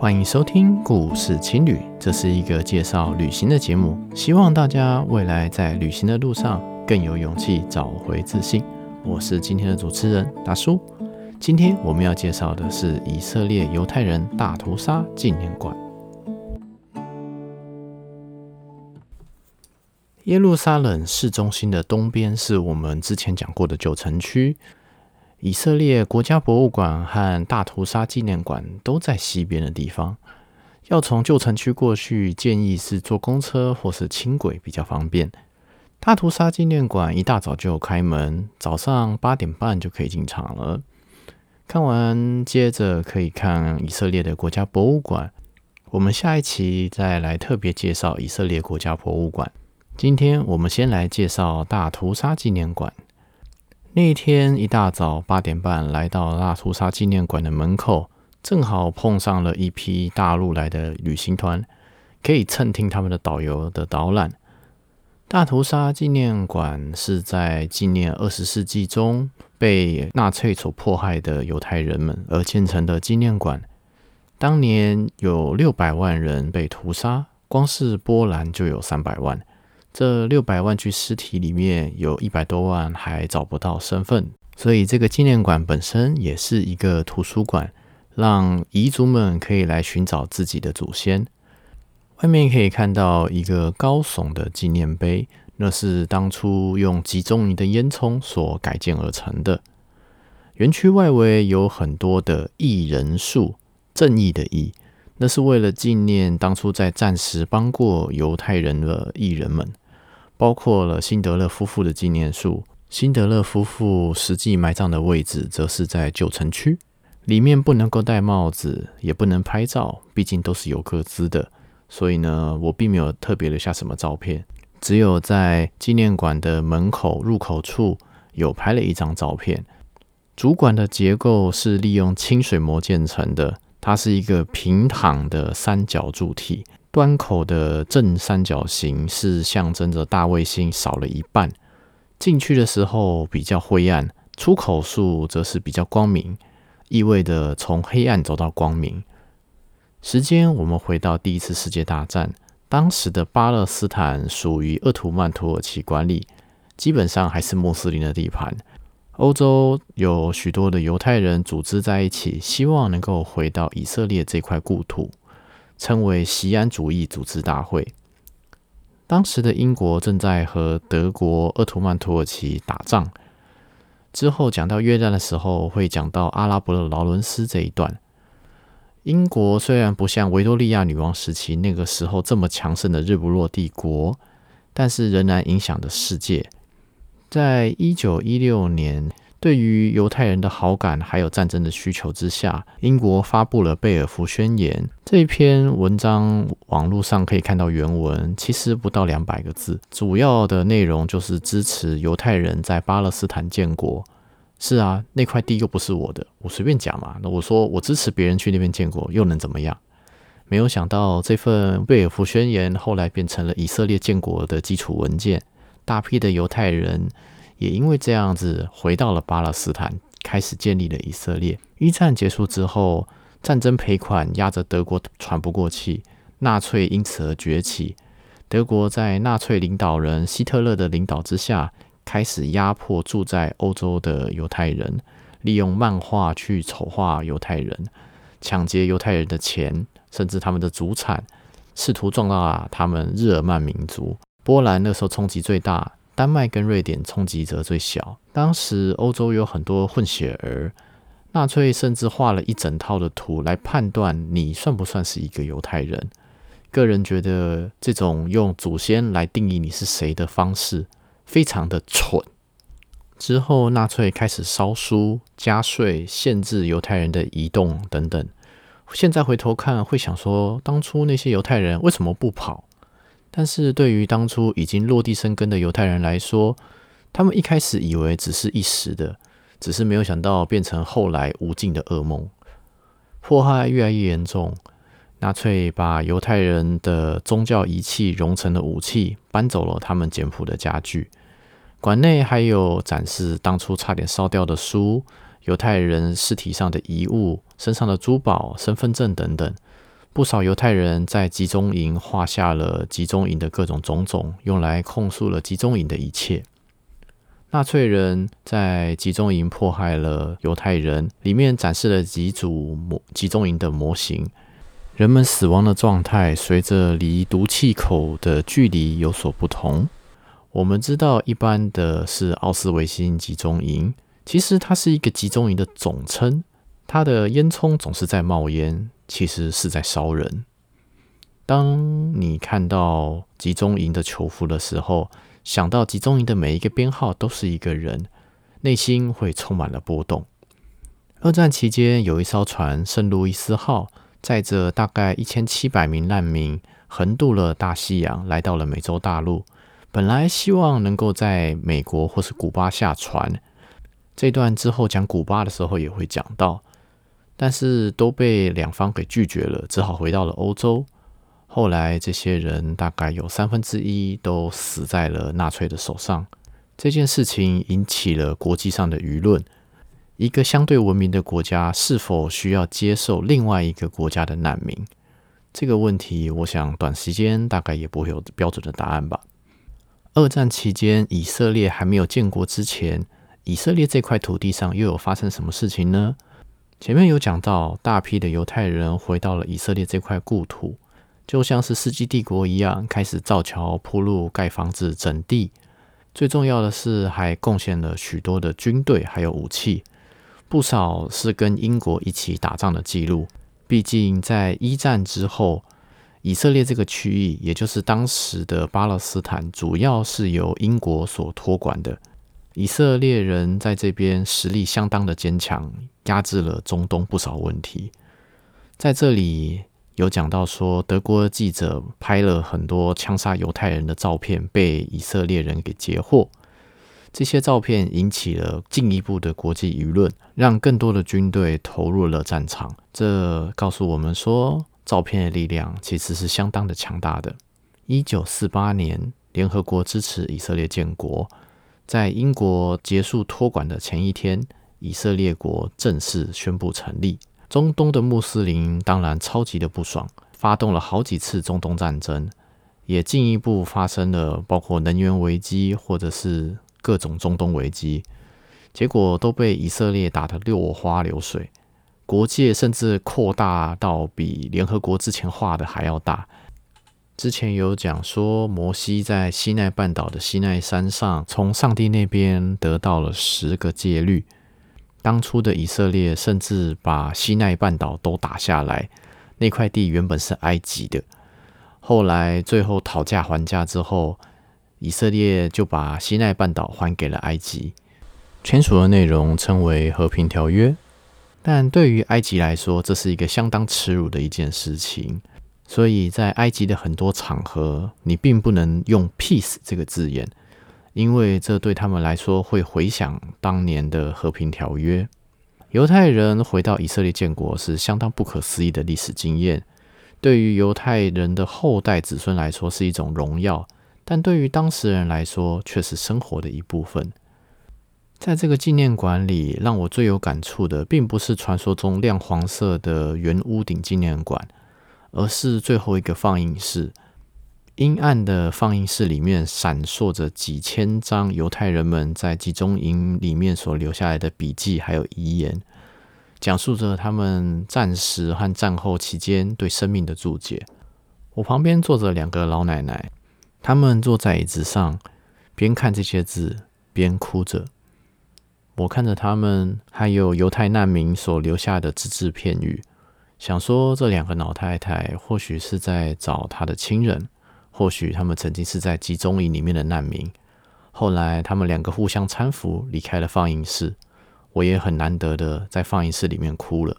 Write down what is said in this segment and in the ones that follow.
欢迎收听故事情侣，这是一个介绍旅行的节目，希望大家未来在旅行的路上更有勇气，找回自信。我是今天的主持人大叔。今天我们要介绍的是以色列犹太人大屠杀纪念馆。耶路撒冷市中心的东边是我们之前讲过的旧城区。以色列国家博物馆和大屠杀纪念馆都在西边的地方。要从旧城区过去，建议是坐公车或是轻轨比较方便。大屠杀纪念馆一大早就开门，早上八点半就可以进场了。看完，接着可以看以色列的国家博物馆。我们下一期再来特别介绍以色列国家博物馆。今天我们先来介绍大屠杀纪念馆。那一天一大早八点半来到大屠杀纪念馆的门口，正好碰上了一批大陆来的旅行团，可以蹭听他们的导游的导览。大屠杀纪念馆是在纪念二十世纪中被纳粹所迫害的犹太人们而建成的纪念馆。当年有六百万人被屠杀，光是波兰就有三百万。这六百万具尸体里面有一百多万还找不到身份，所以这个纪念馆本身也是一个图书馆，让遗族们可以来寻找自己的祖先。外面可以看到一个高耸的纪念碑，那是当初用集中营的烟囱所改建而成的。园区外围有很多的义人树，正义的义，那是为了纪念当初在战时帮过犹太人的义人们。包括了辛德勒夫妇的纪念树。辛德勒夫妇实际埋葬的位置则是在旧城区，里面不能够戴帽子，也不能拍照，毕竟都是有个资的。所以呢，我并没有特别留下什么照片，只有在纪念馆的门口入口处有拍了一张照片。主馆的结构是利用清水模建成的，它是一个平躺的三角柱体。端口的正三角形是象征着大卫星少了一半。进去的时候比较灰暗，出口处则是比较光明，意味着从黑暗走到光明。时间我们回到第一次世界大战，当时的巴勒斯坦属于鄂图曼土耳其管理，基本上还是穆斯林的地盘。欧洲有许多的犹太人组织在一起，希望能够回到以色列这块故土。称为西安主义组织大会。当时的英国正在和德国奥图曼土耳其打仗。之后讲到约战的时候，会讲到阿拉伯的劳伦斯这一段。英国虽然不像维多利亚女王时期那个时候这么强盛的日不落帝国，但是仍然影响着世界。在一九一六年。对于犹太人的好感，还有战争的需求之下，英国发布了《贝尔福宣言》这一篇文章。网络上可以看到原文，其实不到两百个字，主要的内容就是支持犹太人在巴勒斯坦建国。是啊，那块地又不是我的，我随便讲嘛。那我说我支持别人去那边建国，又能怎么样？没有想到这份《贝尔福宣言》后来变成了以色列建国的基础文件，大批的犹太人。也因为这样子，回到了巴勒斯坦，开始建立了以色列。一战结束之后，战争赔款压着德国喘不过气，纳粹因此而崛起。德国在纳粹领导人希特勒的领导之下，开始压迫住在欧洲的犹太人，利用漫画去丑化犹太人，抢劫犹太人的钱，甚至他们的祖产，试图壮大他们日耳曼民族。波兰那时候冲击最大。丹麦跟瑞典冲击则最小。当时欧洲有很多混血儿，纳粹甚至画了一整套的图来判断你算不算是一个犹太人。个人觉得这种用祖先来定义你是谁的方式非常的蠢。之后，纳粹开始烧书、加税、限制犹太人的移动等等。现在回头看，会想说，当初那些犹太人为什么不跑？但是对于当初已经落地生根的犹太人来说，他们一开始以为只是一时的，只是没有想到变成后来无尽的噩梦。迫害越来越严重，纳粹把犹太人的宗教仪器熔成了武器，搬走了他们简朴的家具。馆内还有展示当初差点烧掉的书、犹太人尸体上的遗物、身上的珠宝、身份证等等。不少犹太人在集中营画下了集中营的各种种种，用来控诉了集中营的一切。纳粹人在集中营迫害了犹太人，里面展示了几组模集中营的模型，人们死亡的状态随着离毒气口的距离有所不同。我们知道，一般的是奥斯维辛集中营，其实它是一个集中营的总称，它的烟囱总是在冒烟。其实是在烧人。当你看到集中营的囚服的时候，想到集中营的每一个编号都是一个人，内心会充满了波动。二战期间，有一艘船“圣路易斯号”载着大概一千七百名难民，横渡了大西洋，来到了美洲大陆。本来希望能够在美国或是古巴下船。这段之后讲古巴的时候也会讲到。但是都被两方给拒绝了，只好回到了欧洲。后来这些人大概有三分之一都死在了纳粹的手上。这件事情引起了国际上的舆论：一个相对文明的国家是否需要接受另外一个国家的难民？这个问题，我想短时间大概也不会有标准的答案吧。二战期间，以色列还没有建国之前，以色列这块土地上又有发生什么事情呢？前面有讲到，大批的犹太人回到了以色列这块故土，就像是世纪帝国一样，开始造桥、铺路、盖房子、整地。最重要的是，还贡献了许多的军队还有武器，不少是跟英国一起打仗的记录。毕竟在一战之后，以色列这个区域，也就是当时的巴勒斯坦，主要是由英国所托管的。以色列人在这边实力相当的坚强，压制了中东不少问题。在这里有讲到说，德国记者拍了很多枪杀犹太人的照片，被以色列人给截获。这些照片引起了进一步的国际舆论，让更多的军队投入了战场。这告诉我们说，照片的力量其实是相当的强大的。一九四八年，联合国支持以色列建国。在英国结束托管的前一天，以色列国正式宣布成立。中东的穆斯林当然超级的不爽，发动了好几次中东战争，也进一步发生了包括能源危机或者是各种中东危机，结果都被以色列打得落花流水。国界甚至扩大到比联合国之前画的还要大。之前有讲说，摩西在西奈半岛的西奈山上，从上帝那边得到了十个戒律。当初的以色列甚至把西奈半岛都打下来，那块地原本是埃及的。后来最后讨价还价之后，以色列就把西奈半岛还给了埃及，签署的内容称为和平条约。但对于埃及来说，这是一个相当耻辱的一件事情。所以在埃及的很多场合，你并不能用 “peace” 这个字眼，因为这对他们来说会回想当年的和平条约。犹太人回到以色列建国是相当不可思议的历史经验，对于犹太人的后代子孙来说是一种荣耀，但对于当时人来说却是生活的一部分。在这个纪念馆里，让我最有感触的，并不是传说中亮黄色的圆屋顶纪念馆。而是最后一个放映室，阴暗的放映室里面闪烁着几千张犹太人们在集中营里面所留下来的笔记，还有遗言，讲述着他们战时和战后期间对生命的注解。我旁边坐着两个老奶奶，他们坐在椅子上，边看这些字边哭着。我看着他们，还有犹太难民所留下的只字片语。想说，这两个老太太或许是在找她的亲人，或许他们曾经是在集中营里面的难民。后来，他们两个互相搀扶离开了放映室。我也很难得的在放映室里面哭了。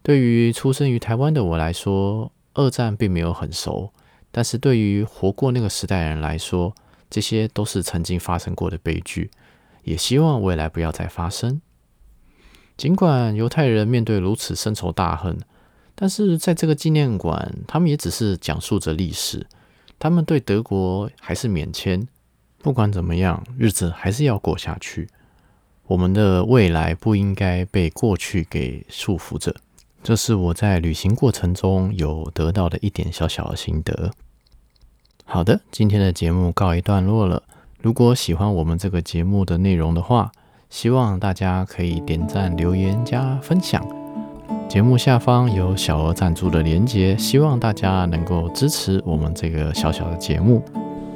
对于出生于台湾的我来说，二战并没有很熟，但是对于活过那个时代的人来说，这些都是曾经发生过的悲剧。也希望未来不要再发生。尽管犹太人面对如此深仇大恨。但是在这个纪念馆，他们也只是讲述着历史，他们对德国还是免签。不管怎么样，日子还是要过下去。我们的未来不应该被过去给束缚着。这是我在旅行过程中有得到的一点小小的心得。好的，今天的节目告一段落了。如果喜欢我们这个节目的内容的话，希望大家可以点赞、留言、加分享。节目下方有小额赞助的连接，希望大家能够支持我们这个小小的节目。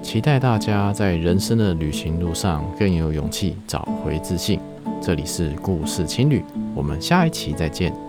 期待大家在人生的旅行路上更有勇气，找回自信。这里是故事青旅，我们下一期再见。